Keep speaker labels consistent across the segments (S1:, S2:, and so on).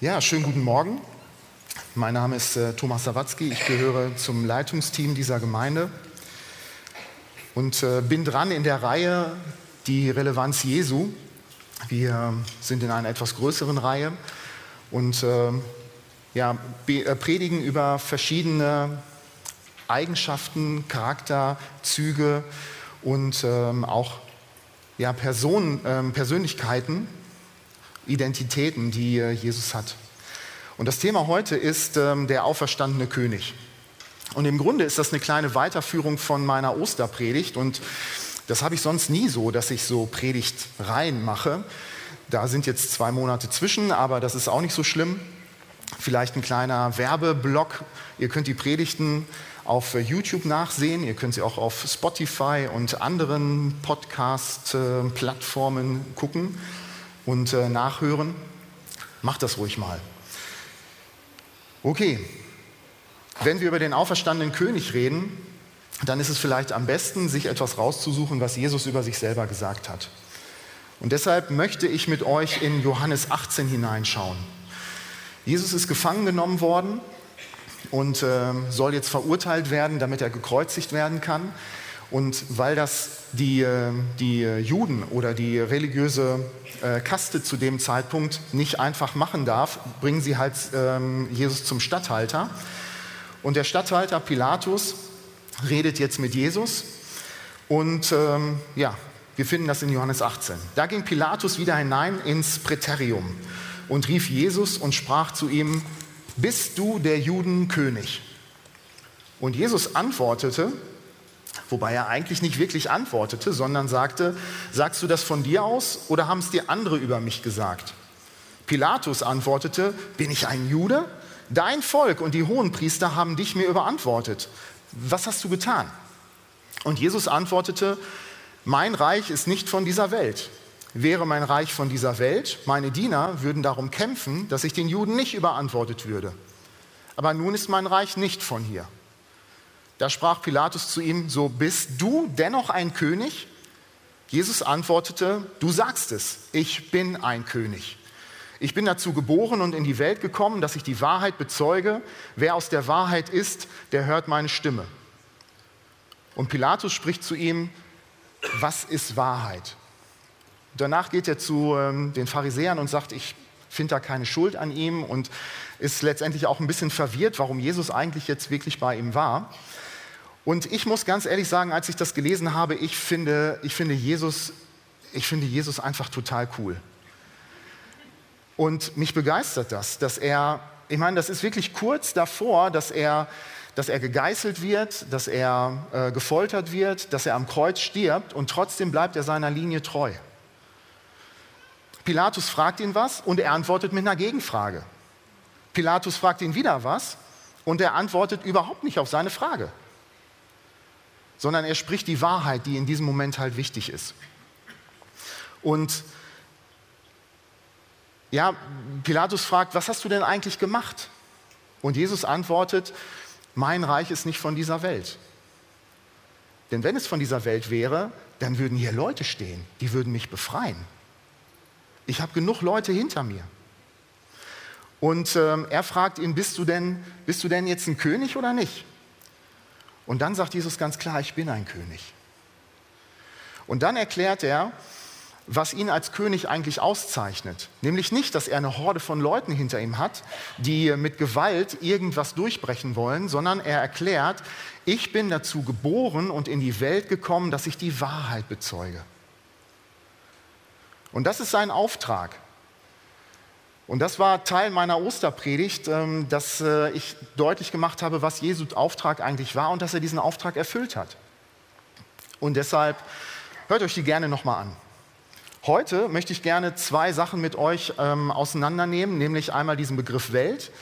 S1: Ja, schönen guten Morgen. Mein Name ist äh, Thomas Sawatzki. Ich gehöre zum Leitungsteam dieser Gemeinde und äh, bin dran in der Reihe Die Relevanz Jesu. Wir sind in einer etwas größeren Reihe und äh, ja, äh, predigen über verschiedene Eigenschaften, Charakterzüge und ähm, auch ja, Personen, ähm, Persönlichkeiten, Identitäten, die äh, Jesus hat. Und das Thema heute ist ähm, der auferstandene König. Und im Grunde ist das eine kleine Weiterführung von meiner Osterpredigt. Und das habe ich sonst nie so, dass ich so Predigt rein mache. Da sind jetzt zwei Monate zwischen, aber das ist auch nicht so schlimm. Vielleicht ein kleiner Werbeblock. Ihr könnt die Predigten auf YouTube nachsehen. Ihr könnt sie auch auf Spotify und anderen Podcast-Plattformen gucken und äh, nachhören. Macht das ruhig mal. Okay, wenn wir über den auferstandenen König reden, dann ist es vielleicht am besten, sich etwas rauszusuchen, was Jesus über sich selber gesagt hat. Und deshalb möchte ich mit euch in Johannes 18 hineinschauen. Jesus ist gefangen genommen worden und äh, soll jetzt verurteilt werden, damit er gekreuzigt werden kann. Und weil das die, äh, die Juden oder die religiöse äh, Kaste zu dem Zeitpunkt nicht einfach machen darf, bringen sie halt ähm, Jesus zum Statthalter. Und der Statthalter Pilatus redet jetzt mit Jesus. Und ähm, ja, wir finden das in Johannes 18. Da ging Pilatus wieder hinein ins Präterium und rief Jesus und sprach zu ihm, bist du der Juden König? Und Jesus antwortete, wobei er eigentlich nicht wirklich antwortete, sondern sagte, sagst du das von dir aus oder haben es dir andere über mich gesagt? Pilatus antwortete, bin ich ein Jude? Dein Volk und die Hohenpriester haben dich mir überantwortet. Was hast du getan? Und Jesus antwortete, mein Reich ist nicht von dieser Welt. Wäre mein Reich von dieser Welt, meine Diener würden darum kämpfen, dass ich den Juden nicht überantwortet würde. Aber nun ist mein Reich nicht von hier. Da sprach Pilatus zu ihm, so bist du dennoch ein König? Jesus antwortete, du sagst es, ich bin ein König. Ich bin dazu geboren und in die Welt gekommen, dass ich die Wahrheit bezeuge. Wer aus der Wahrheit ist, der hört meine Stimme. Und Pilatus spricht zu ihm, was ist Wahrheit? Danach geht er zu ähm, den Pharisäern und sagt, ich finde da keine Schuld an ihm und ist letztendlich auch ein bisschen verwirrt, warum Jesus eigentlich jetzt wirklich bei ihm war. Und ich muss ganz ehrlich sagen, als ich das gelesen habe, ich finde, ich finde, Jesus, ich finde Jesus einfach total cool. Und mich begeistert das, dass er, ich meine, das ist wirklich kurz davor, dass er, dass er gegeißelt wird, dass er äh, gefoltert wird, dass er am Kreuz stirbt und trotzdem bleibt er seiner Linie treu. Pilatus fragt ihn was und er antwortet mit einer Gegenfrage. Pilatus fragt ihn wieder was und er antwortet überhaupt nicht auf seine Frage sondern er spricht die Wahrheit, die in diesem Moment halt wichtig ist. Und ja, Pilatus fragt, was hast du denn eigentlich gemacht? Und Jesus antwortet, mein Reich ist nicht von dieser Welt. Denn wenn es von dieser Welt wäre, dann würden hier Leute stehen, die würden mich befreien. Ich habe genug Leute hinter mir. Und ähm, er fragt ihn, bist du, denn, bist du denn jetzt ein König oder nicht? Und dann sagt Jesus ganz klar, ich bin ein König. Und dann erklärt er, was ihn als König eigentlich auszeichnet. Nämlich nicht, dass er eine Horde von Leuten hinter ihm hat, die mit Gewalt irgendwas durchbrechen wollen, sondern er erklärt, ich bin dazu geboren und in die Welt gekommen, dass ich die Wahrheit bezeuge. Und das ist sein Auftrag. Und das war Teil meiner Osterpredigt, ähm, dass äh, ich deutlich gemacht habe, was Jesu Auftrag eigentlich war und dass er diesen Auftrag erfüllt hat. Und deshalb hört euch die gerne nochmal an. Heute möchte ich gerne zwei Sachen mit euch ähm, auseinandernehmen, nämlich einmal diesen Begriff Welt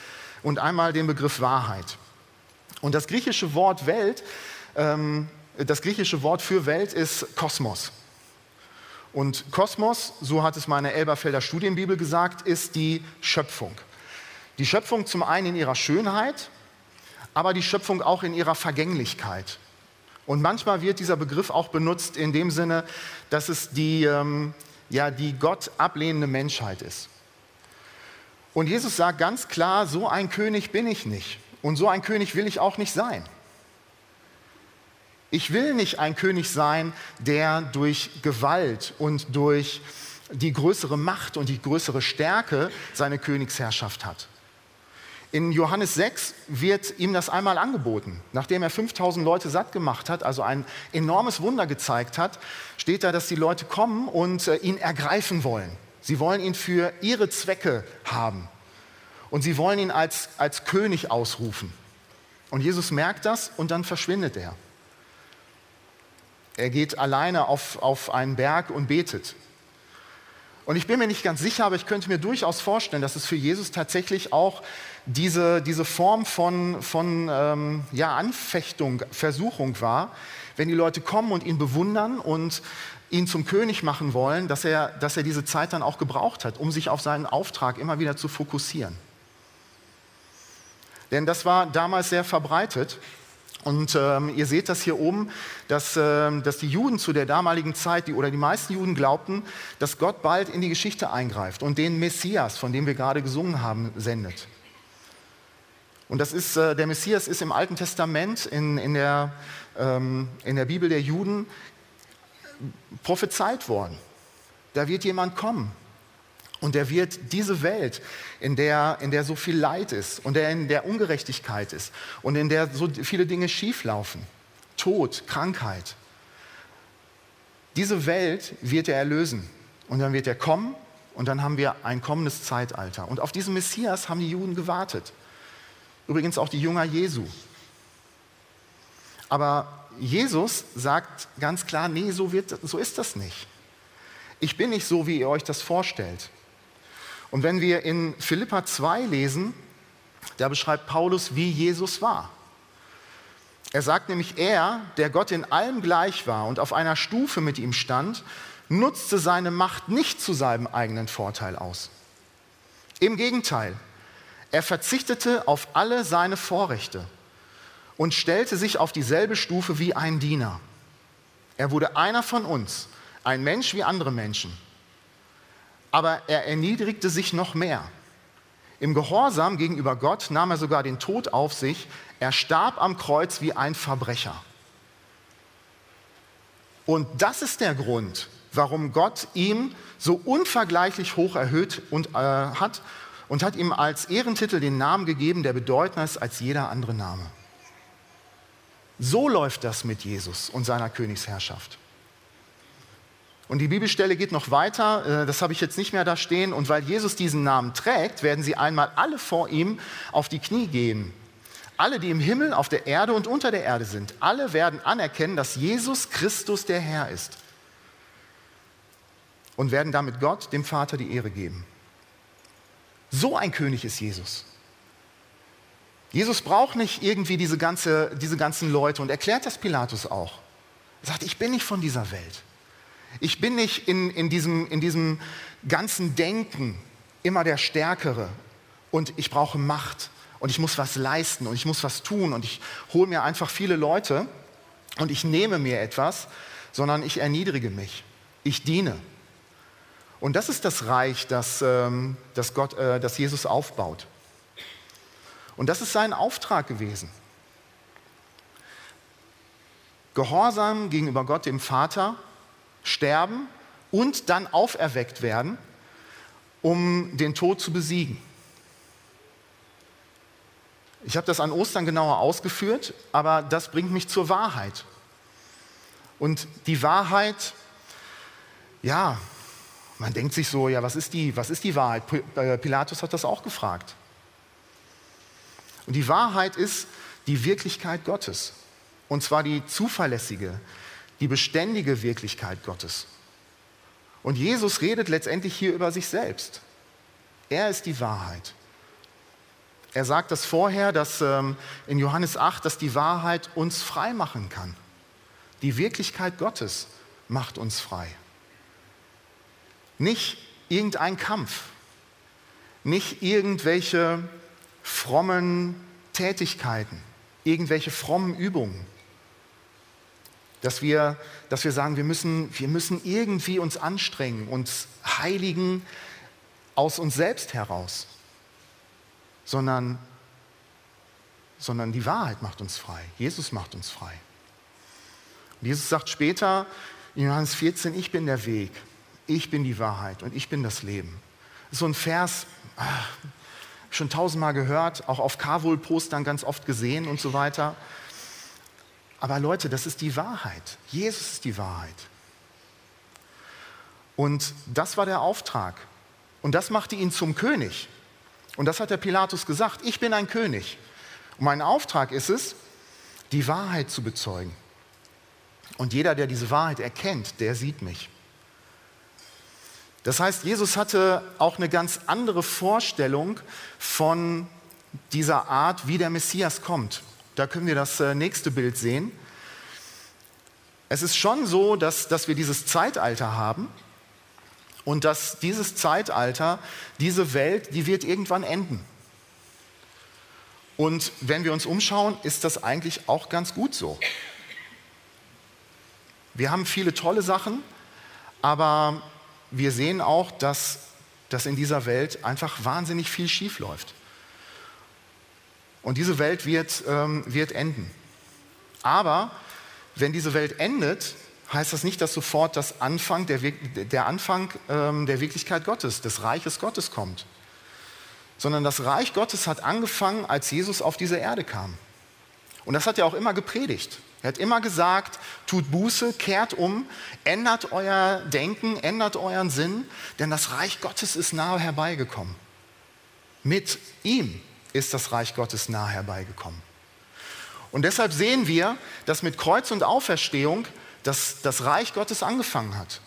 S1: und einmal den Begriff Wahrheit. Und das griechische Wort Welt, ähm, das griechische Wort für Welt ist Kosmos. Und Kosmos, so hat es meine Elberfelder Studienbibel gesagt, ist die Schöpfung. Die Schöpfung zum einen in ihrer Schönheit, aber die Schöpfung auch in ihrer Vergänglichkeit. Und manchmal wird dieser Begriff auch benutzt in dem Sinne, dass es die, ähm, ja, die Gott ablehnende Menschheit ist. Und Jesus sagt ganz klar, so ein König bin ich nicht. Und so ein König will ich auch nicht sein. Ich will nicht ein König sein, der durch Gewalt und durch die größere Macht und die größere Stärke seine Königsherrschaft hat. In Johannes 6 wird ihm das einmal angeboten. Nachdem er 5000 Leute satt gemacht hat, also ein enormes Wunder gezeigt hat, steht da, dass die Leute kommen und äh, ihn ergreifen wollen. Sie wollen ihn für ihre Zwecke haben. Und sie wollen ihn als, als König ausrufen. Und Jesus merkt das und dann verschwindet er. Er geht alleine auf, auf einen Berg und betet. Und ich bin mir nicht ganz sicher, aber ich könnte mir durchaus vorstellen, dass es für Jesus tatsächlich auch diese, diese Form von, von ähm, ja, Anfechtung, Versuchung war, wenn die Leute kommen und ihn bewundern und ihn zum König machen wollen, dass er, dass er diese Zeit dann auch gebraucht hat, um sich auf seinen Auftrag immer wieder zu fokussieren. Denn das war damals sehr verbreitet. Und ähm, ihr seht das hier oben, dass, ähm, dass die Juden zu der damaligen Zeit, die, oder die meisten Juden glaubten, dass Gott bald in die Geschichte eingreift und den Messias, von dem wir gerade gesungen haben, sendet. Und das ist, äh, der Messias ist im Alten Testament, in, in, der, ähm, in der Bibel der Juden, prophezeit worden. Da wird jemand kommen, und er wird diese Welt, in der, in der so viel Leid ist und in der Ungerechtigkeit ist und in der so viele Dinge schieflaufen, Tod, Krankheit, diese Welt wird er erlösen. Und dann wird er kommen und dann haben wir ein kommendes Zeitalter. Und auf diesen Messias haben die Juden gewartet. Übrigens auch die Jünger Jesu. Aber Jesus sagt ganz klar, nee, so, wird, so ist das nicht. Ich bin nicht so, wie ihr euch das vorstellt. Und wenn wir in Philippa 2 lesen, da beschreibt Paulus, wie Jesus war. Er sagt nämlich, er, der Gott in allem gleich war und auf einer Stufe mit ihm stand, nutzte seine Macht nicht zu seinem eigenen Vorteil aus. Im Gegenteil, er verzichtete auf alle seine Vorrechte und stellte sich auf dieselbe Stufe wie ein Diener. Er wurde einer von uns, ein Mensch wie andere Menschen aber er erniedrigte sich noch mehr. Im Gehorsam gegenüber Gott nahm er sogar den Tod auf sich. Er starb am Kreuz wie ein Verbrecher. Und das ist der Grund, warum Gott ihm so unvergleichlich hoch erhöht und, äh, hat und hat ihm als Ehrentitel den Namen gegeben, der bedeutender ist als jeder andere Name. So läuft das mit Jesus und seiner Königsherrschaft. Und die Bibelstelle geht noch weiter, äh, das habe ich jetzt nicht mehr da stehen. Und weil Jesus diesen Namen trägt, werden sie einmal alle vor ihm auf die Knie gehen. Alle, die im Himmel, auf der Erde und unter der Erde sind, alle werden anerkennen, dass Jesus Christus der Herr ist. Und werden damit Gott, dem Vater, die Ehre geben. So ein König ist Jesus. Jesus braucht nicht irgendwie diese, ganze, diese ganzen Leute und erklärt das Pilatus auch. Er sagt, ich bin nicht von dieser Welt. Ich bin nicht in, in, diesem, in diesem ganzen Denken immer der Stärkere und ich brauche Macht und ich muss was leisten und ich muss was tun und ich hole mir einfach viele Leute und ich nehme mir etwas, sondern ich erniedrige mich. Ich diene. Und das ist das Reich, das, ähm, das, Gott, äh, das Jesus aufbaut. Und das ist sein Auftrag gewesen. Gehorsam gegenüber Gott, dem Vater, sterben und dann auferweckt werden, um den Tod zu besiegen. Ich habe das an Ostern genauer ausgeführt, aber das bringt mich zur Wahrheit. Und die Wahrheit, ja, man denkt sich so, ja, was ist die, was ist die Wahrheit? Äh, Pilatus hat das auch gefragt. Und die Wahrheit ist die Wirklichkeit Gottes. Und zwar die zuverlässige, die beständige Wirklichkeit Gottes. Und Jesus redet letztendlich hier über sich selbst. Er ist die Wahrheit. Er sagt das vorher, dass ähm, in Johannes 8, dass die Wahrheit uns frei machen kann. Die Wirklichkeit Gottes macht uns frei. Nicht irgendein Kampf, nicht irgendwelche frommen Tätigkeiten, irgendwelche frommen Übungen, dass wir, dass wir sagen, wir müssen, wir müssen irgendwie uns anstrengen, uns heiligen aus uns selbst heraus. sondern, sondern die Wahrheit macht uns frei. Jesus macht uns frei. Und Jesus sagt später in Johannes 14, ich bin der Weg, ich bin die Wahrheit und ich bin das Leben. So ein Vers, ach, schon tausendmal gehört, auch auf Carvul-Postern ganz oft gesehen und so weiter. Aber Leute, das ist die Wahrheit. Jesus ist die Wahrheit. Und das war der Auftrag. Und das machte ihn zum König. Und das hat der Pilatus gesagt, ich bin ein König. Und mein Auftrag ist es, die Wahrheit zu bezeugen. Und jeder, der diese Wahrheit erkennt, der sieht mich. Das heißt, Jesus hatte auch eine ganz andere Vorstellung von dieser Art, wie der Messias kommt. Da können wir das äh, nächste Bild sehen. Es ist schon so, dass, dass wir dieses Zeitalter haben, und dass dieses Zeitalter, diese Welt, die wird irgendwann enden. Und wenn wir uns umschauen, ist das eigentlich auch ganz gut so. Wir haben viele tolle Sachen, aber wir sehen auch, dass, dass in dieser Welt einfach wahnsinnig viel schief läuft. Und diese Welt wird, ähm, wird enden. Aber wenn diese Welt endet, heißt das nicht, dass sofort das Anfang der, der Anfang ähm, der Wirklichkeit Gottes, des Reiches Gottes kommt. Sondern das Reich Gottes hat angefangen, als Jesus auf diese Erde kam. Und das hat er auch immer gepredigt. Er hat immer gesagt, tut Buße, kehrt um, ändert euer Denken, ändert euren Sinn, denn das Reich Gottes ist nahe herbeigekommen. Mit ihm ist das Reich Gottes nahe herbeigekommen. Und deshalb sehen wir, dass mit Kreuz und Auferstehung dass das Reich Gottes angefangen hat.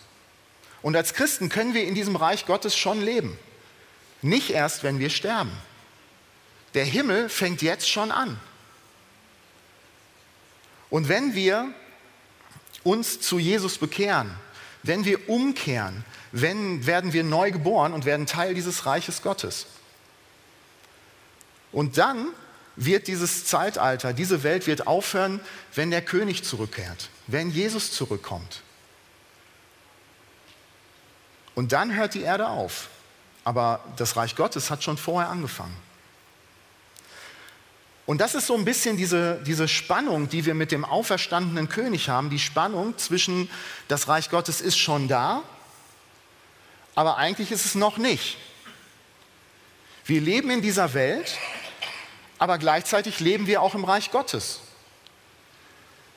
S1: Und als Christen können wir in diesem Reich Gottes schon leben. Nicht erst, wenn wir sterben. Der Himmel fängt jetzt schon an. Und wenn wir uns zu Jesus bekehren, wenn wir umkehren, wenn, werden wir neu geboren und werden Teil dieses Reiches Gottes. Und dann wird dieses Zeitalter, diese Welt wird aufhören, wenn der König zurückkehrt, wenn Jesus zurückkommt. Und dann hört die Erde auf. Aber das Reich Gottes hat schon vorher angefangen. Und das ist so ein bisschen diese, diese Spannung, die wir mit dem auferstandenen König haben. Die Spannung zwischen, das Reich Gottes ist schon da, aber eigentlich ist es noch nicht. Wir leben in dieser Welt aber gleichzeitig leben wir auch im Reich Gottes.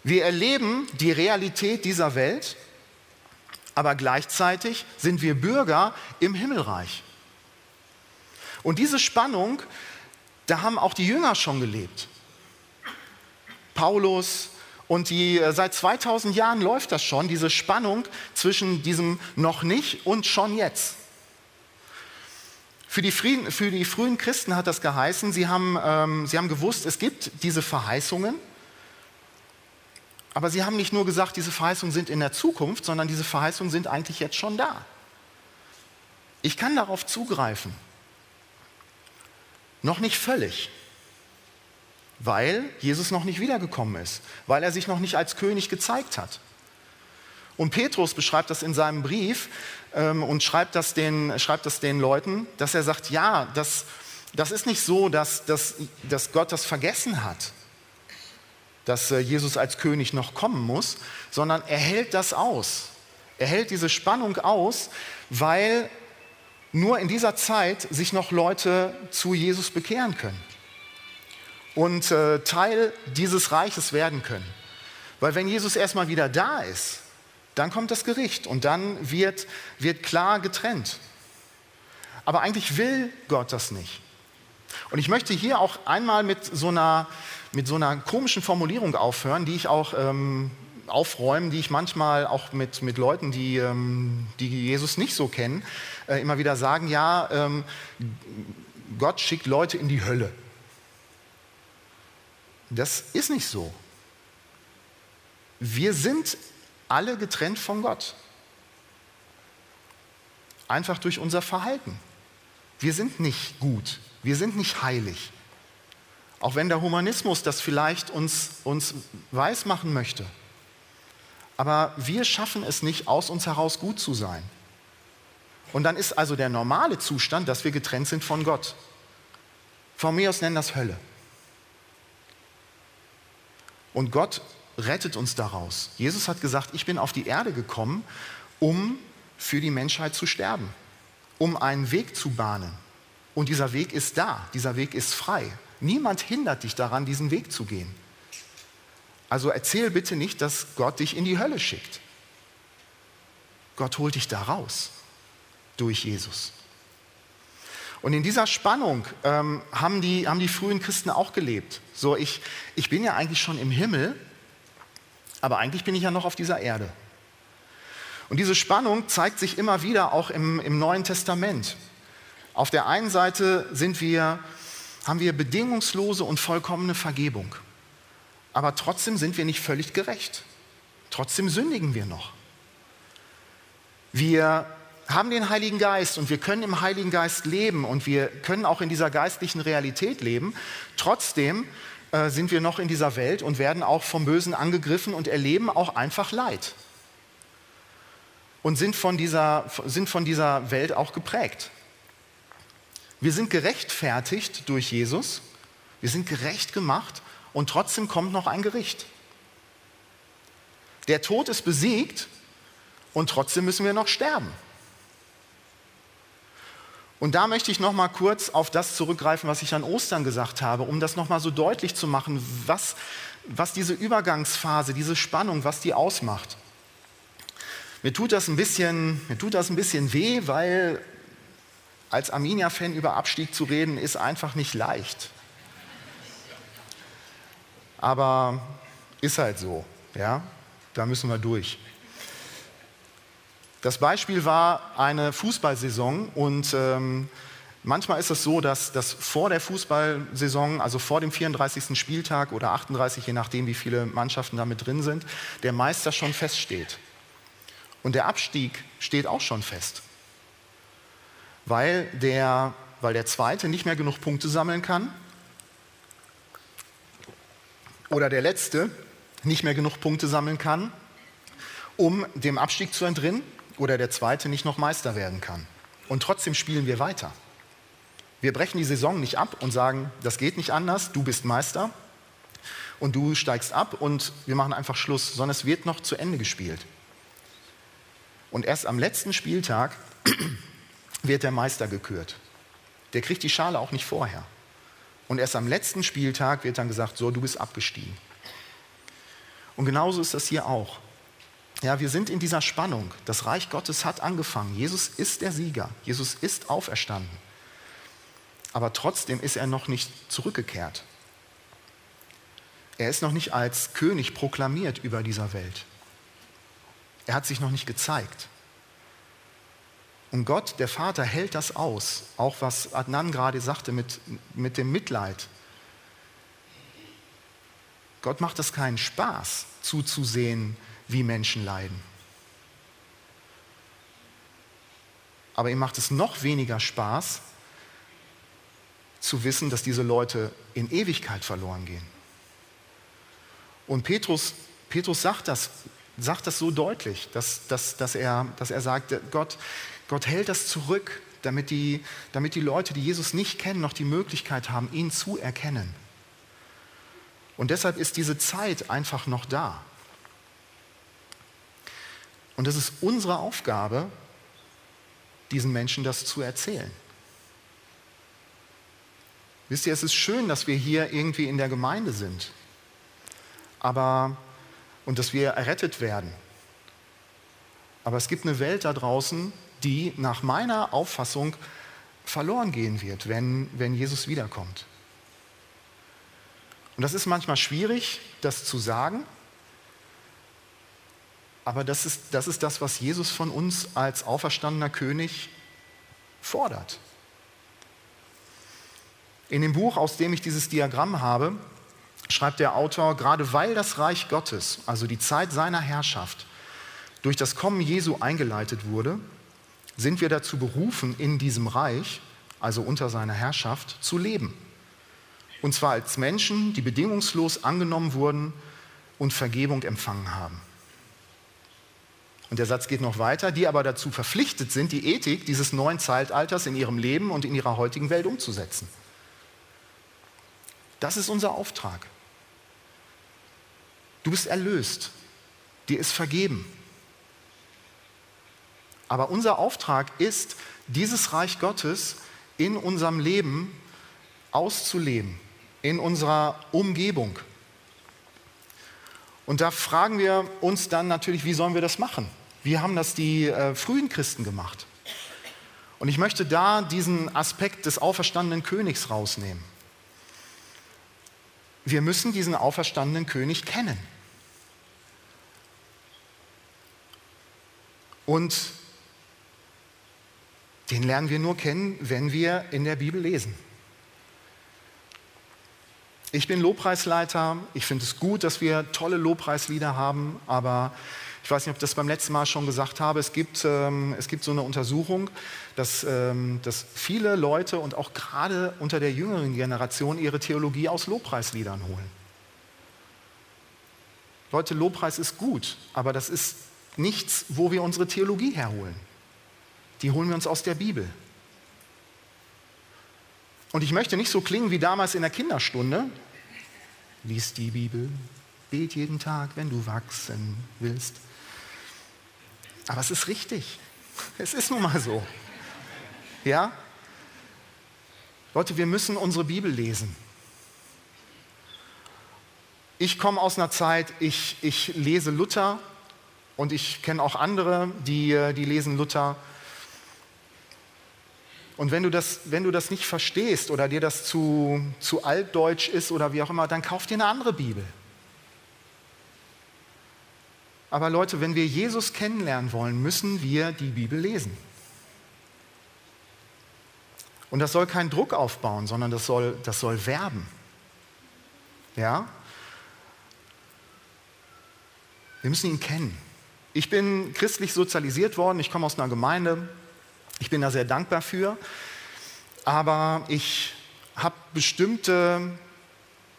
S1: Wir erleben die Realität dieser Welt, aber gleichzeitig sind wir Bürger im Himmelreich. Und diese Spannung, da haben auch die Jünger schon gelebt. Paulus und die, äh, seit 2000 Jahren läuft das schon, diese Spannung zwischen diesem noch nicht und schon jetzt. Für die, Frieden, für die, frühen Christen hat das geheißen, sie haben, ähm, sie haben gewusst, es gibt diese Verheißungen, aber sie haben nicht nur gesagt, diese Verheißungen sind in der Zukunft, sondern diese Verheißungen sind eigentlich jetzt schon da. Ich kann darauf zugreifen. Noch nicht völlig, weil Jesus noch nicht wiedergekommen ist, weil er sich noch nicht als König gezeigt hat. Und Petrus beschreibt das in seinem Brief ähm, und schreibt das, den, schreibt das den Leuten, dass er sagt, ja, das, das ist nicht so, dass, dass, dass Gott das vergessen hat, dass äh, Jesus als König noch kommen muss, sondern er hält das aus. Er hält diese Spannung aus, weil nur in dieser Zeit sich noch Leute zu Jesus bekehren können und äh, Teil dieses Reiches werden können. Weil wenn Jesus erstmal wieder da ist, dann kommt das Gericht und dann wird, wird klar getrennt. Aber eigentlich will Gott das nicht. Und ich möchte hier auch einmal mit so einer, mit so einer komischen Formulierung aufhören, die ich auch ähm, aufräumen, die ich manchmal auch mit, mit Leuten, die, ähm, die Jesus nicht so kennen, äh, immer wieder sagen, ja, ähm, Gott schickt Leute in die Hölle. Das ist nicht so. Wir sind alle getrennt von Gott. Einfach durch unser Verhalten. Wir sind nicht gut, wir sind nicht heilig. Auch wenn der Humanismus das vielleicht uns, uns weismachen möchte. Aber wir schaffen es nicht, aus uns heraus gut zu sein. Und dann ist also der normale Zustand, dass wir getrennt sind von Gott. Von mir aus nennen das Hölle. Und Gott rettet uns daraus. Jesus hat gesagt, ich bin auf die Erde gekommen, um für die Menschheit zu sterben, um einen Weg zu bahnen. Und dieser Weg ist da, dieser Weg ist frei. Niemand hindert dich daran, diesen Weg zu gehen. Also erzähl bitte nicht, dass Gott dich in die Hölle schickt. Gott holt dich da raus durch Jesus. Und in dieser Spannung ähm, haben, die, haben die frühen Christen auch gelebt. So, ich, ich bin ja eigentlich schon im Himmel, aber eigentlich bin ich ja noch auf dieser Erde. Und diese Spannung zeigt sich immer wieder auch im, im Neuen Testament. Auf der einen Seite sind wir, haben wir bedingungslose und vollkommene Vergebung. Aber trotzdem sind wir nicht völlig gerecht. Trotzdem sündigen wir noch. Wir haben den Heiligen Geist und wir können im Heiligen Geist leben und wir können auch in dieser geistlichen Realität leben. Trotzdem äh, sind wir noch in dieser Welt und werden auch vom Bösen angegriffen und erleben auch einfach Leid. Und sind von dieser, sind von dieser Welt auch geprägt. Wir sind gerechtfertigt durch Jesus, wir sind gerecht gemacht und trotzdem kommt noch ein Gericht. Der Tod ist besiegt und trotzdem müssen wir noch sterben. Und da möchte ich noch mal kurz auf das zurückgreifen, was ich an Ostern gesagt habe, um das noch mal so deutlich zu machen, was, was diese Übergangsphase, diese Spannung, was die ausmacht. Mir tut das ein bisschen, mir tut das ein bisschen weh, weil als Arminia-Fan über Abstieg zu reden, ist einfach nicht leicht. Aber ist halt so, ja, da müssen wir durch. Das Beispiel war eine Fußballsaison und ähm, manchmal ist es so, dass, dass vor der Fußballsaison, also vor dem 34. Spieltag oder 38, je nachdem, wie viele Mannschaften da mit drin sind, der Meister schon feststeht. Und der Abstieg steht auch schon fest, weil der, weil der Zweite nicht mehr genug Punkte sammeln kann oder der Letzte nicht mehr genug Punkte sammeln kann, um dem Abstieg zu entrinnen oder der zweite nicht noch Meister werden kann. Und trotzdem spielen wir weiter. Wir brechen die Saison nicht ab und sagen, das geht nicht anders, du bist Meister und du steigst ab und wir machen einfach Schluss, sondern es wird noch zu Ende gespielt. Und erst am letzten Spieltag wird der Meister gekürt. Der kriegt die Schale auch nicht vorher. Und erst am letzten Spieltag wird dann gesagt, so, du bist abgestiegen. Und genauso ist das hier auch. Ja, wir sind in dieser Spannung. Das Reich Gottes hat angefangen. Jesus ist der Sieger. Jesus ist auferstanden. Aber trotzdem ist er noch nicht zurückgekehrt. Er ist noch nicht als König proklamiert über dieser Welt. Er hat sich noch nicht gezeigt. Und Gott, der Vater, hält das aus. Auch was Adnan gerade sagte mit, mit dem Mitleid. Gott macht es keinen Spaß, zuzusehen, wie Menschen leiden. Aber ihm macht es noch weniger Spaß, zu wissen, dass diese Leute in Ewigkeit verloren gehen. Und Petrus, Petrus sagt, das, sagt das so deutlich, dass, dass, dass, er, dass er sagt, Gott, Gott hält das zurück, damit die, damit die Leute, die Jesus nicht kennen, noch die Möglichkeit haben, ihn zu erkennen. Und deshalb ist diese Zeit einfach noch da. Und es ist unsere Aufgabe, diesen Menschen das zu erzählen. Wisst ihr, es ist schön, dass wir hier irgendwie in der Gemeinde sind. Aber, und dass wir errettet werden. Aber es gibt eine Welt da draußen, die nach meiner Auffassung verloren gehen wird, wenn, wenn Jesus wiederkommt. Und das ist manchmal schwierig, das zu sagen, aber das ist, das ist das, was Jesus von uns als auferstandener König fordert. In dem Buch, aus dem ich dieses Diagramm habe, schreibt der Autor, gerade weil das Reich Gottes, also die Zeit seiner Herrschaft, durch das Kommen Jesu eingeleitet wurde, sind wir dazu berufen, in diesem Reich, also unter seiner Herrschaft, zu leben. Und zwar als Menschen, die bedingungslos angenommen wurden und Vergebung empfangen haben. Und der Satz geht noch weiter, die aber dazu verpflichtet sind, die Ethik dieses neuen Zeitalters in ihrem Leben und in ihrer heutigen Welt umzusetzen. Das ist unser Auftrag. Du bist erlöst, dir ist vergeben. Aber unser Auftrag ist, dieses Reich Gottes in unserem Leben auszuleben, in unserer Umgebung. Und da fragen wir uns dann natürlich, wie sollen wir das machen? Wie haben das die äh, frühen Christen gemacht? Und ich möchte da diesen Aspekt des auferstandenen Königs rausnehmen. Wir müssen diesen auferstandenen König kennen. Und den lernen wir nur kennen, wenn wir in der Bibel lesen. Ich bin Lobpreisleiter. Ich finde es gut, dass wir tolle Lobpreislieder haben, aber ich weiß nicht, ob ich das beim letzten Mal schon gesagt habe. Es gibt, ähm, es gibt so eine Untersuchung, dass, ähm, dass viele Leute und auch gerade unter der jüngeren Generation ihre Theologie aus Lobpreisliedern holen. Leute, Lobpreis ist gut, aber das ist nichts, wo wir unsere Theologie herholen. Die holen wir uns aus der Bibel. Und ich möchte nicht so klingen wie damals in der Kinderstunde. Lies die Bibel, bet jeden Tag, wenn du wachsen willst. Aber es ist richtig. Es ist nun mal so. Ja? Leute, wir müssen unsere Bibel lesen. Ich komme aus einer Zeit, ich, ich lese Luther und ich kenne auch andere, die, die lesen Luther. Und wenn du das, wenn du das nicht verstehst oder dir das zu, zu altdeutsch ist oder wie auch immer, dann kauf dir eine andere Bibel. Aber Leute, wenn wir Jesus kennenlernen wollen, müssen wir die Bibel lesen. Und das soll keinen Druck aufbauen, sondern das soll, das soll werben. Ja? Wir müssen ihn kennen. Ich bin christlich sozialisiert worden, ich komme aus einer Gemeinde, ich bin da sehr dankbar für, aber ich habe bestimmte,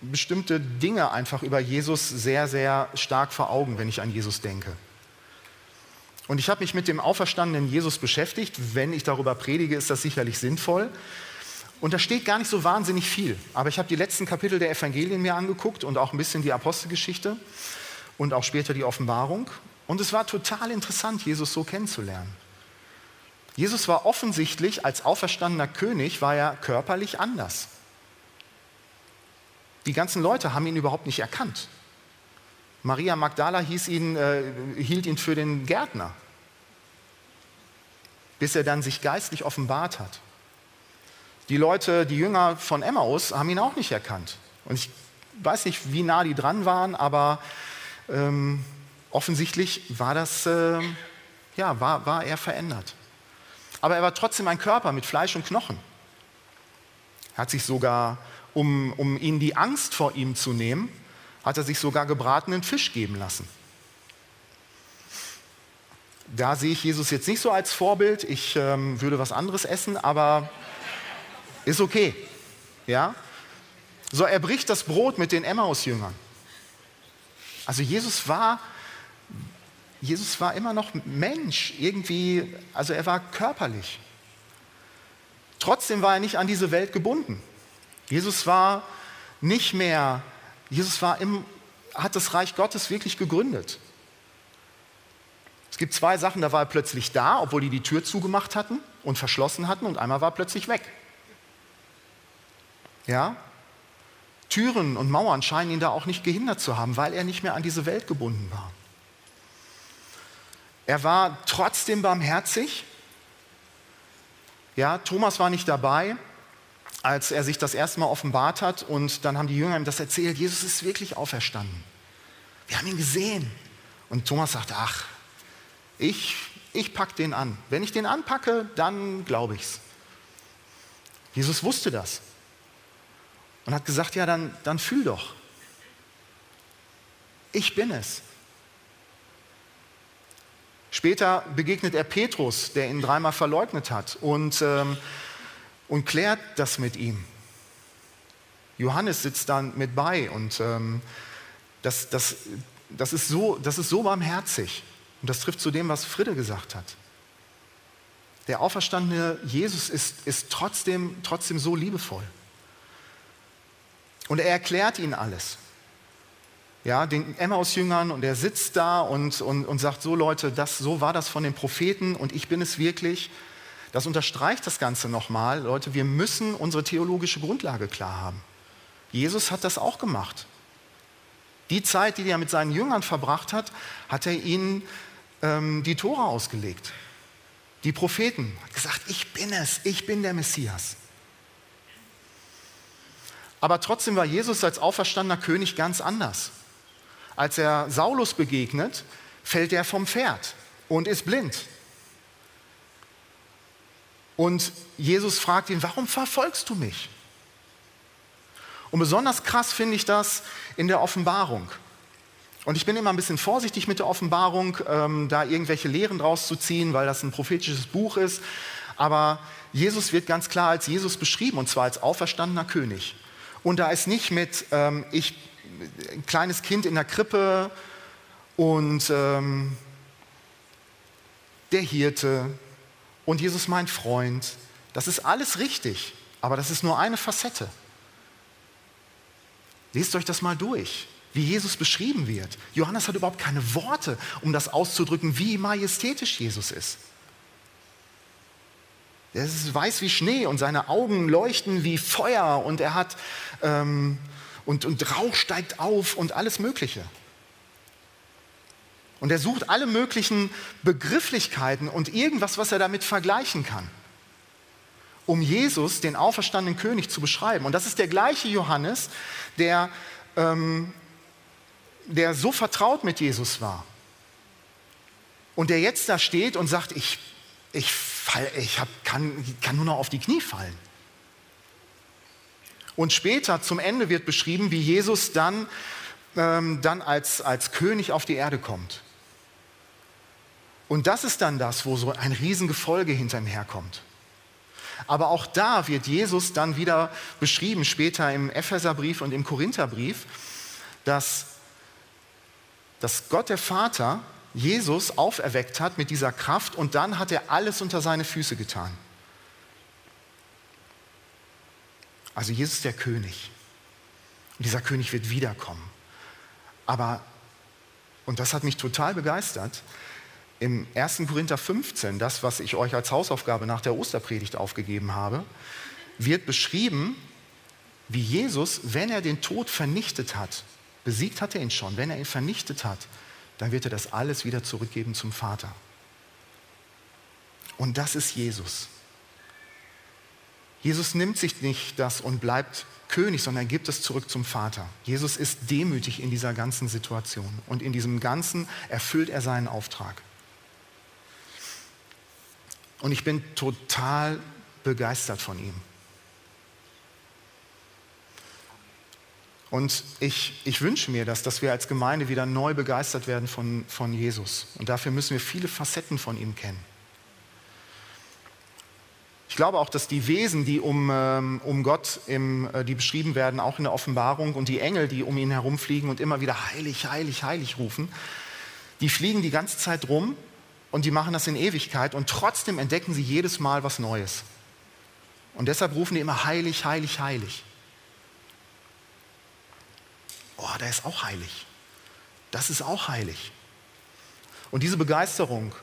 S1: bestimmte Dinge einfach über Jesus sehr, sehr stark vor Augen, wenn ich an Jesus denke. Und ich habe mich mit dem auferstandenen Jesus beschäftigt. Wenn ich darüber predige, ist das sicherlich sinnvoll. Und da steht gar nicht so wahnsinnig viel. Aber ich habe die letzten Kapitel der Evangelien mir angeguckt und auch ein bisschen die Apostelgeschichte und auch später die Offenbarung. Und es war total interessant, Jesus so kennenzulernen. Jesus war offensichtlich als auferstandener König, war er körperlich anders. Die ganzen Leute haben ihn überhaupt nicht erkannt. Maria Magdala ihn, äh, hielt ihn für den Gärtner, bis er dann sich geistlich offenbart hat. Die Leute, die Jünger von Emmaus, haben ihn auch nicht erkannt. Und ich weiß nicht, wie nah die dran waren, aber ähm, offensichtlich war das, äh, ja, war, war er verändert. Aber er war trotzdem ein Körper mit Fleisch und Knochen. Er hat sich sogar, um, um ihnen die Angst vor ihm zu nehmen, hat er sich sogar gebratenen Fisch geben lassen. Da sehe ich Jesus jetzt nicht so als Vorbild. Ich ähm, würde was anderes essen, aber ist okay. Ja? So, er bricht das Brot mit den Emmaus-Jüngern. Also Jesus war Jesus war immer noch Mensch, irgendwie, also er war körperlich. Trotzdem war er nicht an diese Welt gebunden. Jesus war nicht mehr, Jesus war im, hat das Reich Gottes wirklich gegründet. Es gibt zwei Sachen, da war er plötzlich da, obwohl die die Tür zugemacht hatten und verschlossen hatten und einmal war er plötzlich weg. Ja? Türen und Mauern scheinen ihn da auch nicht gehindert zu haben, weil er nicht mehr an diese Welt gebunden war. Er war trotzdem barmherzig. Ja, Thomas war nicht dabei, als er sich das erste Mal offenbart hat und dann haben die Jünger ihm das erzählt, Jesus ist wirklich auferstanden. Wir haben ihn gesehen. Und Thomas sagt, ach, ich, ich packe den an. Wenn ich den anpacke, dann glaube ich's. Jesus wusste das und hat gesagt, ja, dann, dann fühl doch. Ich bin es. Später begegnet er Petrus, der ihn dreimal verleugnet hat und, ähm, und klärt das mit ihm. Johannes sitzt dann mit bei und ähm, das, das, das, ist so, das ist so barmherzig. Und das trifft zu dem, was Friede gesagt hat. Der auferstandene Jesus ist, ist trotzdem, trotzdem so liebevoll. Und er erklärt ihnen alles. Ja, den Emmaus-Jüngern und er sitzt da und, und, und sagt, so Leute, das, so war das von den Propheten und ich bin es wirklich. Das unterstreicht das Ganze nochmal. Leute, wir müssen unsere theologische Grundlage klar haben. Jesus hat das auch gemacht. Die Zeit, die er mit seinen Jüngern verbracht hat, hat er ihnen ähm, die Tora ausgelegt. Die Propheten hat gesagt, ich bin es, ich bin der Messias. Aber trotzdem war Jesus als auferstandener König ganz anders. Als er Saulus begegnet, fällt er vom Pferd und ist blind. Und Jesus fragt ihn, warum verfolgst du mich? Und besonders krass finde ich das in der Offenbarung. Und ich bin immer ein bisschen vorsichtig mit der Offenbarung, ähm, da irgendwelche Lehren draus zu ziehen, weil das ein prophetisches Buch ist. Aber Jesus wird ganz klar als Jesus beschrieben, und zwar als auferstandener König. Und da ist nicht mit, ähm, ich, ein kleines Kind in der Krippe und ähm, der Hirte und Jesus mein Freund. Das ist alles richtig, aber das ist nur eine Facette. Lest euch das mal durch, wie Jesus beschrieben wird. Johannes hat überhaupt keine Worte, um das auszudrücken, wie majestätisch Jesus ist. Er ist weiß wie Schnee und seine Augen leuchten wie Feuer und er hat ähm, und, und Rauch steigt auf und alles Mögliche. Und er sucht alle möglichen Begrifflichkeiten und irgendwas, was er damit vergleichen kann, um Jesus, den auferstandenen König, zu beschreiben. Und das ist der gleiche Johannes, der, ähm, der so vertraut mit Jesus war. Und der jetzt da steht und sagt, ich, ich fall, ich hab, kann, kann nur noch auf die Knie fallen. Und später zum Ende wird beschrieben, wie Jesus dann, ähm, dann als, als König auf die Erde kommt. Und das ist dann das, wo so ein Riesengefolge hinter ihm herkommt. Aber auch da wird Jesus dann wieder beschrieben, später im Epheserbrief und im Korintherbrief, dass, dass Gott der Vater Jesus auferweckt hat mit dieser Kraft und dann hat er alles unter seine Füße getan. Also Jesus der König. Und dieser König wird wiederkommen. Aber, und das hat mich total begeistert, im 1. Korinther 15, das, was ich euch als Hausaufgabe nach der Osterpredigt aufgegeben habe, wird beschrieben, wie Jesus, wenn er den Tod vernichtet hat, besiegt hat er ihn schon, wenn er ihn vernichtet hat, dann wird er das alles wieder zurückgeben zum Vater. Und das ist Jesus. Jesus nimmt sich nicht das und bleibt König, sondern er gibt es zurück zum Vater. Jesus ist demütig in dieser ganzen Situation und in diesem Ganzen erfüllt er seinen Auftrag. Und ich bin total begeistert von ihm. Und ich, ich wünsche mir das, dass wir als Gemeinde wieder neu begeistert werden von, von Jesus. Und dafür müssen wir viele Facetten von ihm kennen. Ich glaube auch, dass die Wesen, die um, ähm, um Gott, im, äh, die beschrieben werden, auch in der Offenbarung, und die Engel, die um ihn herumfliegen und immer wieder heilig, heilig, heilig rufen, die fliegen die ganze Zeit rum und die machen das in Ewigkeit und trotzdem entdecken sie jedes Mal was Neues. Und deshalb rufen die immer heilig, heilig, heilig oh, der ist auch heilig. Das ist auch heilig. Und diese Begeisterung,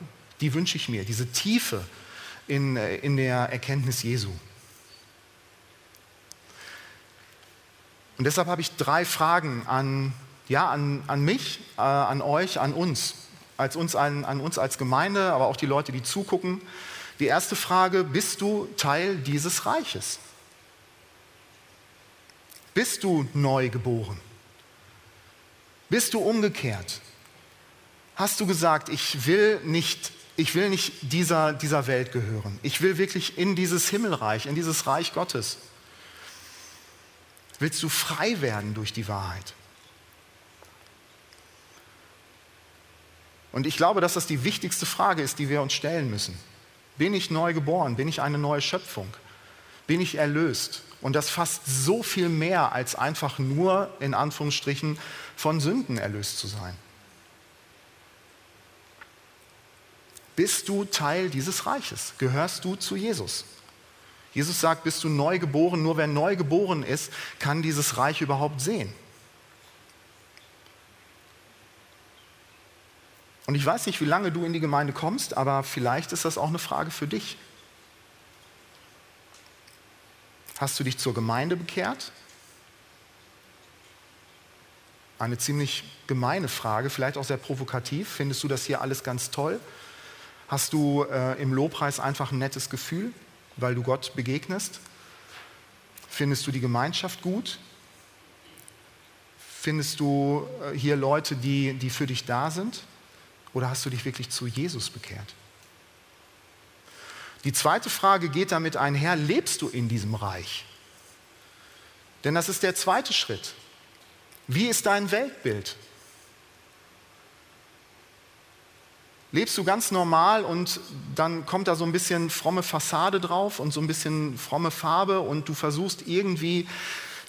S1: die wünsche ich mir, diese Tiefe in, äh, in der Erkenntnis Jesu. Und deshalb habe ich drei Fragen an, ja, an, an mich, äh, an euch, an uns, als uns an, an uns als Gemeinde, aber auch die Leute, die zugucken. Die erste Frage, bist du Teil dieses Reiches? Bist du neu geboren? Bist du umgekehrt? Hast du gesagt, ich will nicht, ich will nicht dieser, dieser Welt gehören. Ich will wirklich in dieses Himmelreich, in dieses Reich Gottes. Willst du frei werden durch die Wahrheit? Und ich glaube, dass das die wichtigste Frage ist, die wir uns stellen müssen. Bin ich neu geboren? Bin ich eine neue Schöpfung? Bin ich erlöst? Und das fasst so viel mehr als einfach nur, in Anführungsstrichen, von Sünden erlöst zu sein. Bist du Teil dieses Reiches? Gehörst du zu Jesus? Jesus sagt, bist du neu geboren, nur wer neu geboren ist, kann dieses Reich überhaupt sehen. Und ich weiß nicht, wie lange du in die Gemeinde kommst, aber vielleicht ist das auch eine Frage für dich. Hast du dich zur Gemeinde bekehrt? Eine ziemlich gemeine Frage, vielleicht auch sehr provokativ. Findest du das hier alles ganz toll? Hast du äh, im Lobpreis einfach ein nettes Gefühl, weil du Gott begegnest? Findest du die Gemeinschaft gut? Findest du äh, hier Leute, die, die für dich da sind? Oder hast du dich wirklich zu Jesus bekehrt? Die zweite Frage geht damit einher, lebst du in diesem Reich? Denn das ist der zweite Schritt. Wie ist dein Weltbild? Lebst du ganz normal und dann kommt da so ein bisschen fromme Fassade drauf und so ein bisschen fromme Farbe und du versuchst irgendwie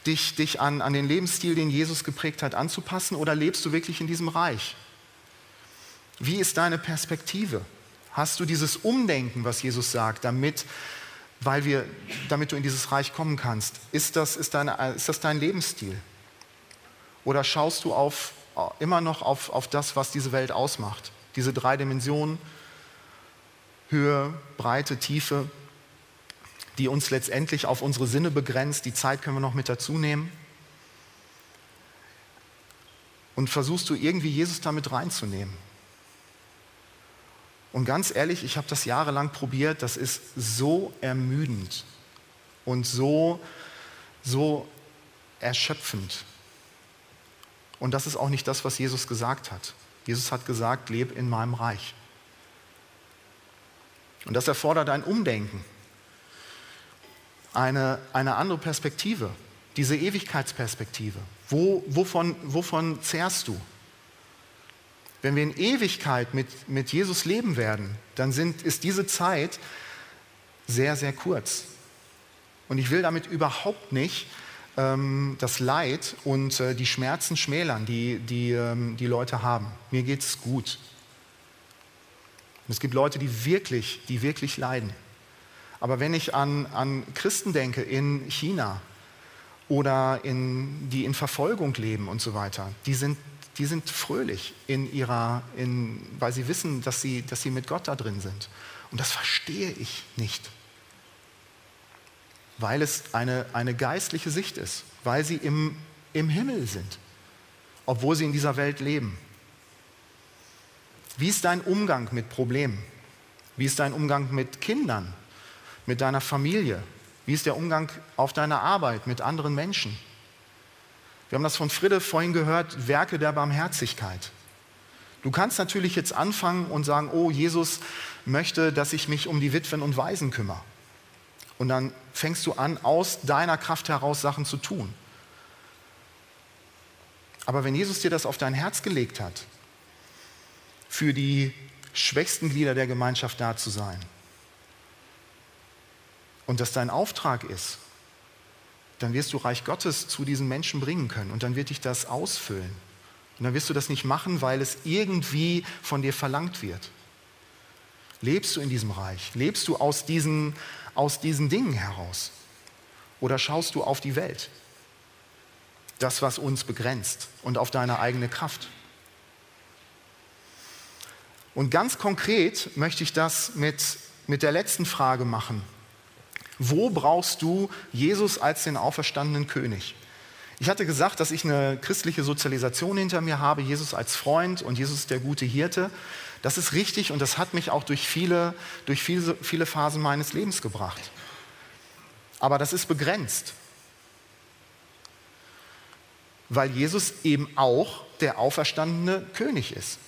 S1: dich, dich an, an den Lebensstil, den Jesus geprägt hat, anzupassen oder lebst du wirklich in diesem Reich? Wie ist deine Perspektive? Hast du dieses Umdenken, was Jesus sagt, damit, weil wir, damit du in dieses Reich kommen kannst? Ist das, ist deine, ist das dein Lebensstil? Oder schaust du auf, immer noch auf, auf das, was diese Welt ausmacht? Diese drei Dimensionen, Höhe, Breite, Tiefe, die uns letztendlich auf unsere Sinne begrenzt. Die Zeit können wir noch mit dazu nehmen. Und versuchst du irgendwie Jesus damit reinzunehmen? Und ganz ehrlich, ich habe das jahrelang probiert, das ist so ermüdend und so, so erschöpfend. Und das ist auch nicht das, was Jesus gesagt hat. Jesus hat gesagt, leb in meinem Reich. Und das erfordert ein Umdenken, eine, eine andere Perspektive, diese Ewigkeitsperspektive. Wo, wovon, wovon zehrst du? Wenn wir in Ewigkeit mit, mit Jesus leben werden, dann sind, ist diese Zeit sehr, sehr kurz. Und ich will damit überhaupt nicht ähm, das Leid und äh, die Schmerzen schmälern, die die, ähm, die Leute haben. Mir geht es gut. Und es gibt Leute, die wirklich, die wirklich leiden. Aber wenn ich an, an Christen denke in China oder in, die in Verfolgung leben und so weiter, die sind die sind fröhlich in ihrer, in, weil sie wissen, dass sie, dass sie mit Gott da drin sind. Und das verstehe ich nicht. Weil es eine, eine geistliche Sicht ist, weil sie im, im Himmel sind, obwohl sie in dieser Welt leben. Wie ist dein Umgang mit Problemen? Wie ist dein Umgang mit Kindern, mit deiner Familie? Wie ist der Umgang auf deiner Arbeit mit anderen Menschen? Wir haben das von Friede vorhin gehört, Werke der Barmherzigkeit. Du kannst natürlich jetzt anfangen und sagen, oh, Jesus möchte, dass ich mich um die Witwen und Waisen kümmere. Und dann fängst du an, aus deiner Kraft heraus Sachen zu tun. Aber wenn Jesus dir das auf dein Herz gelegt hat, für die schwächsten Glieder der Gemeinschaft da zu sein, und das dein Auftrag ist, dann wirst du Reich Gottes zu diesen Menschen bringen können und dann wird dich das ausfüllen. Und dann wirst du das nicht machen, weil es irgendwie von dir verlangt wird. Lebst du in diesem Reich? Lebst du aus diesen, aus diesen Dingen heraus? Oder schaust du auf die Welt? Das, was uns begrenzt und auf deine eigene Kraft. Und ganz konkret möchte ich das mit, mit der letzten Frage machen, wo brauchst du Jesus als den auferstandenen König? Ich hatte gesagt, dass ich eine christliche Sozialisation hinter mir habe, Jesus als Freund und Jesus der gute Hirte. Das ist richtig und das hat mich auch durch viele, durch viele, viele Phasen meines Lebens gebracht. Aber das ist begrenzt, weil Jesus eben auch der auferstandene König ist.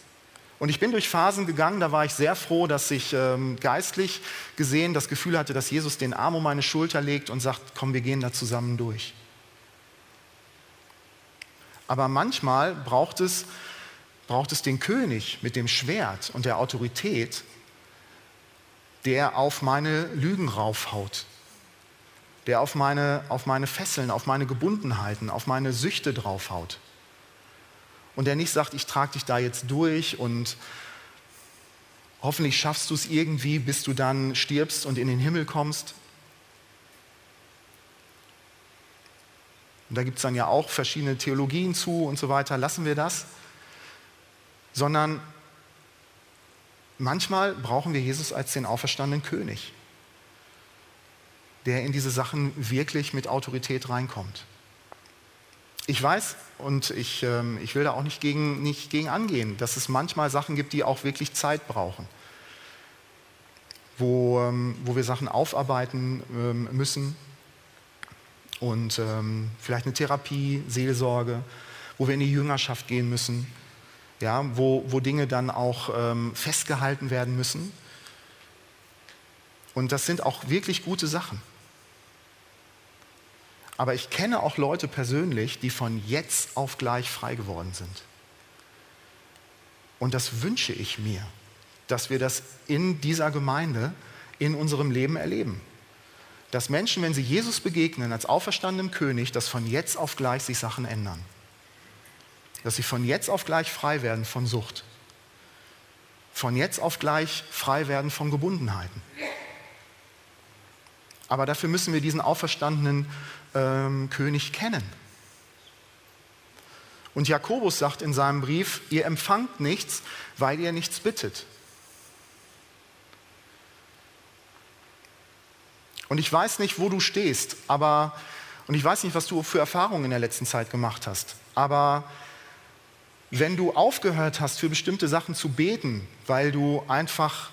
S1: Und ich bin durch Phasen gegangen, da war ich sehr froh, dass ich ähm, geistlich gesehen das Gefühl hatte, dass Jesus den Arm um meine Schulter legt und sagt, komm, wir gehen da zusammen durch. Aber manchmal braucht es, braucht es den König mit dem Schwert und der Autorität, der auf meine Lügen raufhaut, der auf meine, auf meine Fesseln, auf meine Gebundenheiten, auf meine Süchte draufhaut und der nicht sagt, ich trage dich da jetzt durch und hoffentlich schaffst du es irgendwie, bis du dann stirbst und in den Himmel kommst. Und da gibt es dann ja auch verschiedene Theologien zu und so weiter. Lassen wir das. Sondern manchmal brauchen wir Jesus als den auferstandenen König, der in diese Sachen wirklich mit Autorität reinkommt. Ich weiß und ich, ähm, ich will da auch nicht gegen, nicht gegen angehen, dass es manchmal Sachen gibt, die auch wirklich Zeit brauchen, wo, ähm, wo wir Sachen aufarbeiten ähm, müssen und ähm, vielleicht eine Therapie, Seelsorge, wo wir in die Jüngerschaft gehen müssen, ja, wo, wo Dinge dann auch ähm, festgehalten werden müssen. Und das sind auch wirklich gute Sachen. Aber ich kenne auch Leute persönlich, die von jetzt auf gleich frei geworden sind. Und das wünsche ich mir, dass wir das in dieser Gemeinde, in unserem Leben erleben. Dass Menschen, wenn sie Jesus begegnen als auferstandenem König, dass von jetzt auf gleich sich Sachen ändern. Dass sie von jetzt auf gleich frei werden von Sucht. Von jetzt auf gleich frei werden von Gebundenheiten. Aber dafür müssen wir diesen auferstandenen ähm, König kennen. Und Jakobus sagt in seinem Brief, ihr empfangt nichts, weil ihr nichts bittet. Und ich weiß nicht, wo du stehst, aber und ich weiß nicht, was du für Erfahrungen in der letzten Zeit gemacht hast, aber wenn du aufgehört hast, für bestimmte Sachen zu beten, weil du einfach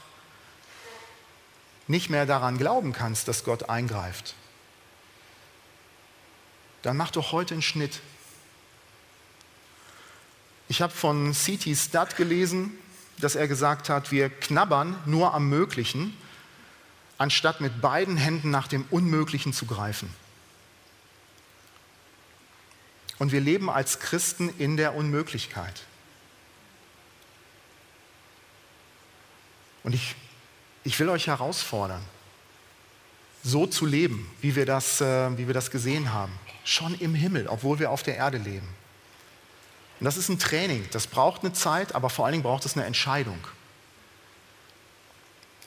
S1: nicht mehr daran glauben kannst, dass Gott eingreift, dann mach doch heute einen Schnitt. Ich habe von C.T. Studd gelesen, dass er gesagt hat, wir knabbern nur am Möglichen, anstatt mit beiden Händen nach dem Unmöglichen zu greifen. Und wir leben als Christen in der Unmöglichkeit. Und ich, ich will euch herausfordern, so zu leben, wie wir, das, äh, wie wir das gesehen haben schon im Himmel, obwohl wir auf der Erde leben. Und das ist ein Training, das braucht eine Zeit, aber vor allen Dingen braucht es eine Entscheidung.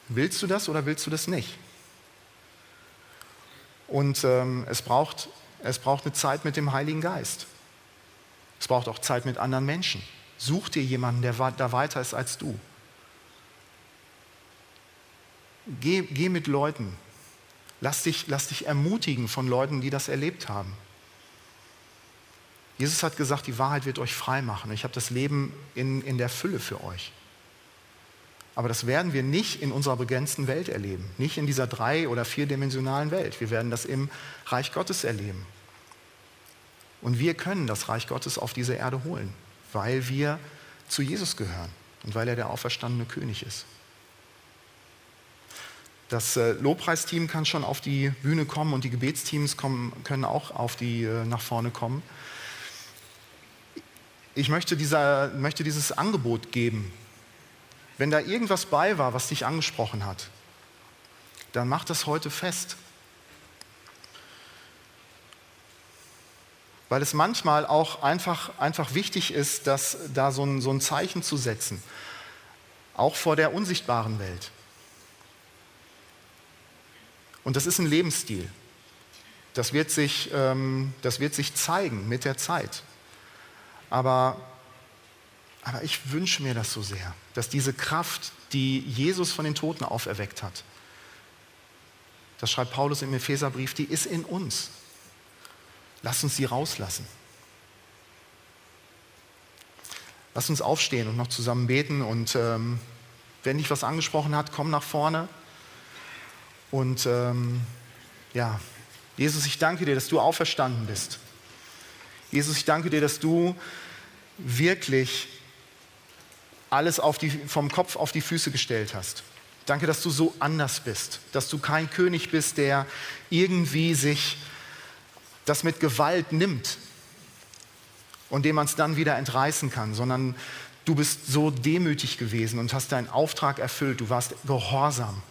S1: Willst du das oder willst du das nicht? Und ähm, es, braucht, es braucht eine Zeit mit dem Heiligen Geist. Es braucht auch Zeit mit anderen Menschen. Such dir jemanden, der da weiter ist als du. Geh, geh mit Leuten. Lass dich, lass dich ermutigen von Leuten, die das erlebt haben. Jesus hat gesagt, die Wahrheit wird euch frei machen. Ich habe das Leben in, in der Fülle für euch. Aber das werden wir nicht in unserer begrenzten Welt erleben, nicht in dieser drei- oder vierdimensionalen Welt. Wir werden das im Reich Gottes erleben. Und wir können das Reich Gottes auf diese Erde holen, weil wir zu Jesus gehören und weil er der auferstandene König ist. Das äh, Lobpreisteam kann schon auf die Bühne kommen und die Gebetsteams kommen, können auch auf die, äh, nach vorne kommen ich möchte, dieser, möchte dieses Angebot geben. Wenn da irgendwas bei war, was dich angesprochen hat, dann mach das heute fest. Weil es manchmal auch einfach, einfach wichtig ist, dass da so ein, so ein Zeichen zu setzen, auch vor der unsichtbaren Welt. Und das ist ein Lebensstil. Das wird sich, ähm, das wird sich zeigen mit der Zeit. Aber, aber ich wünsche mir das so sehr, dass diese Kraft, die Jesus von den Toten auferweckt hat, das schreibt Paulus im Epheserbrief, die ist in uns. Lass uns sie rauslassen. Lass uns aufstehen und noch zusammen beten. Und ähm, wenn dich was angesprochen hat, komm nach vorne. Und ähm, ja, Jesus, ich danke dir, dass du auferstanden bist. Jesus, ich danke dir, dass du wirklich alles die, vom Kopf auf die Füße gestellt hast. Danke, dass du so anders bist, dass du kein König bist, der irgendwie sich das mit Gewalt nimmt und dem man es dann wieder entreißen kann, sondern du bist so demütig gewesen und hast deinen Auftrag erfüllt, du warst gehorsam.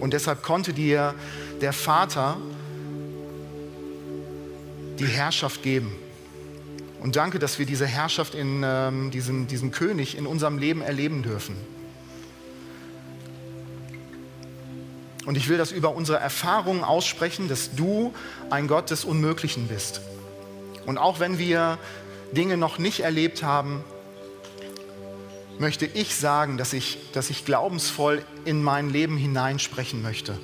S1: Und deshalb konnte dir der Vater die Herrschaft geben. Und danke, dass wir diese Herrschaft in ähm, diesen, diesen König in unserem Leben erleben dürfen. Und ich will das über unsere Erfahrungen aussprechen, dass du ein Gott des Unmöglichen bist. Und auch wenn wir Dinge noch nicht erlebt haben, möchte ich sagen, dass ich, dass ich glaubensvoll in mein Leben hineinsprechen möchte.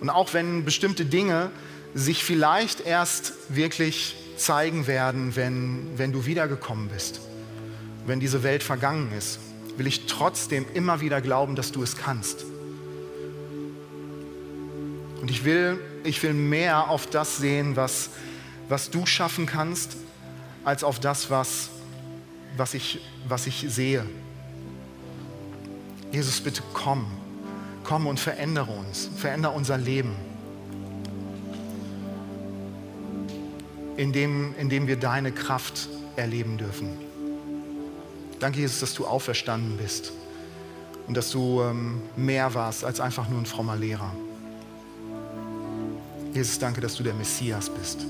S1: Und auch wenn bestimmte Dinge sich vielleicht erst wirklich zeigen werden, wenn, wenn du wiedergekommen bist, wenn diese Welt vergangen ist, will ich trotzdem immer wieder glauben, dass du es kannst. Und ich will, ich will mehr auf das sehen, was, was du schaffen kannst, als auf das, was, was, ich, was ich sehe. Jesus, bitte komm. Komm und verändere uns. Verändere unser Leben. Indem, indem wir deine Kraft erleben dürfen. Danke, Jesus, dass du auferstanden bist und dass du ähm, mehr warst als einfach nur ein frommer Lehrer. Jesus, danke, dass du der Messias bist.